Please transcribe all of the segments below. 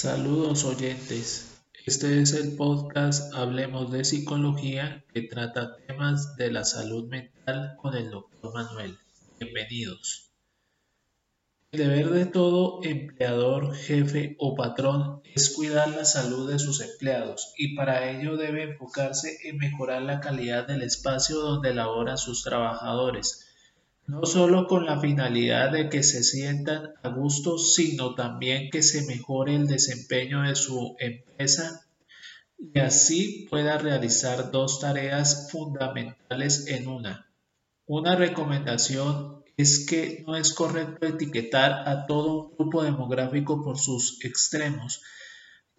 Saludos oyentes, este es el podcast Hablemos de Psicología que trata temas de la salud mental con el doctor Manuel. Bienvenidos. El deber de todo empleador, jefe o patrón es cuidar la salud de sus empleados y para ello debe enfocarse en mejorar la calidad del espacio donde laboran sus trabajadores no solo con la finalidad de que se sientan a gusto, sino también que se mejore el desempeño de su empresa y así pueda realizar dos tareas fundamentales en una. Una recomendación es que no es correcto etiquetar a todo un grupo demográfico por sus extremos,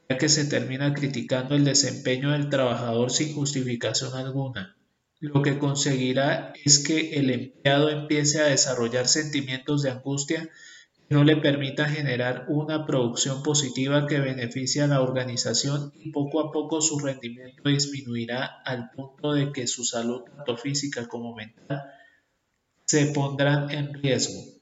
ya que se termina criticando el desempeño del trabajador sin justificación alguna lo que conseguirá es que el empleado empiece a desarrollar sentimientos de angustia que no le permita generar una producción positiva que beneficie a la organización y poco a poco su rendimiento disminuirá al punto de que su salud tanto física como mental se pondrán en riesgo.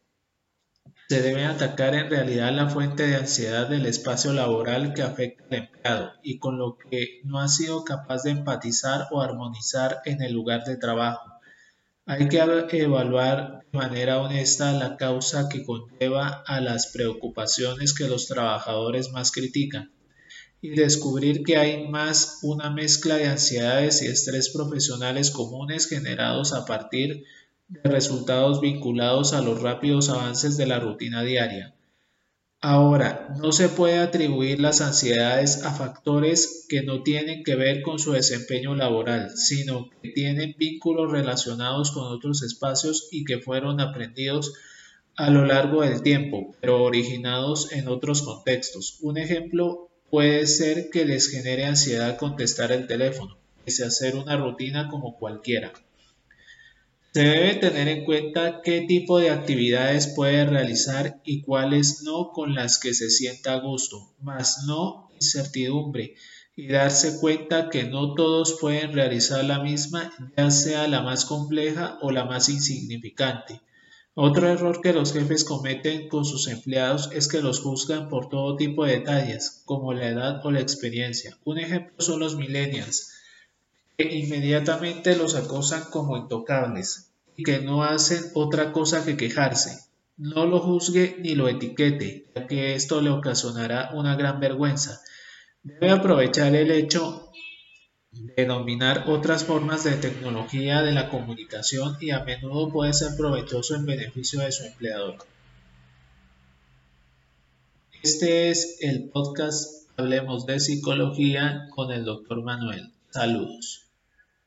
Se debe atacar en realidad la fuente de ansiedad del espacio laboral que afecta al empleado y con lo que no ha sido capaz de empatizar o armonizar en el lugar de trabajo. Hay que evaluar de manera honesta la causa que conlleva a las preocupaciones que los trabajadores más critican y descubrir que hay más una mezcla de ansiedades y estrés profesionales comunes generados a partir de resultados vinculados a los rápidos avances de la rutina diaria. Ahora, no se puede atribuir las ansiedades a factores que no tienen que ver con su desempeño laboral, sino que tienen vínculos relacionados con otros espacios y que fueron aprendidos a lo largo del tiempo, pero originados en otros contextos. Un ejemplo puede ser que les genere ansiedad contestar el teléfono, pese a hacer una rutina como cualquiera. Se debe tener en cuenta qué tipo de actividades puede realizar y cuáles no con las que se sienta a gusto, más no incertidumbre, y darse cuenta que no todos pueden realizar la misma, ya sea la más compleja o la más insignificante. Otro error que los jefes cometen con sus empleados es que los juzgan por todo tipo de detalles, como la edad o la experiencia. Un ejemplo son los millennials que inmediatamente los acosan como intocables y que no hacen otra cosa que quejarse. No lo juzgue ni lo etiquete, ya que esto le ocasionará una gran vergüenza. Debe aprovechar el hecho de dominar otras formas de tecnología de la comunicación y a menudo puede ser provechoso en beneficio de su empleador. Este es el podcast Hablemos de Psicología con el Dr. Manuel. Saludos.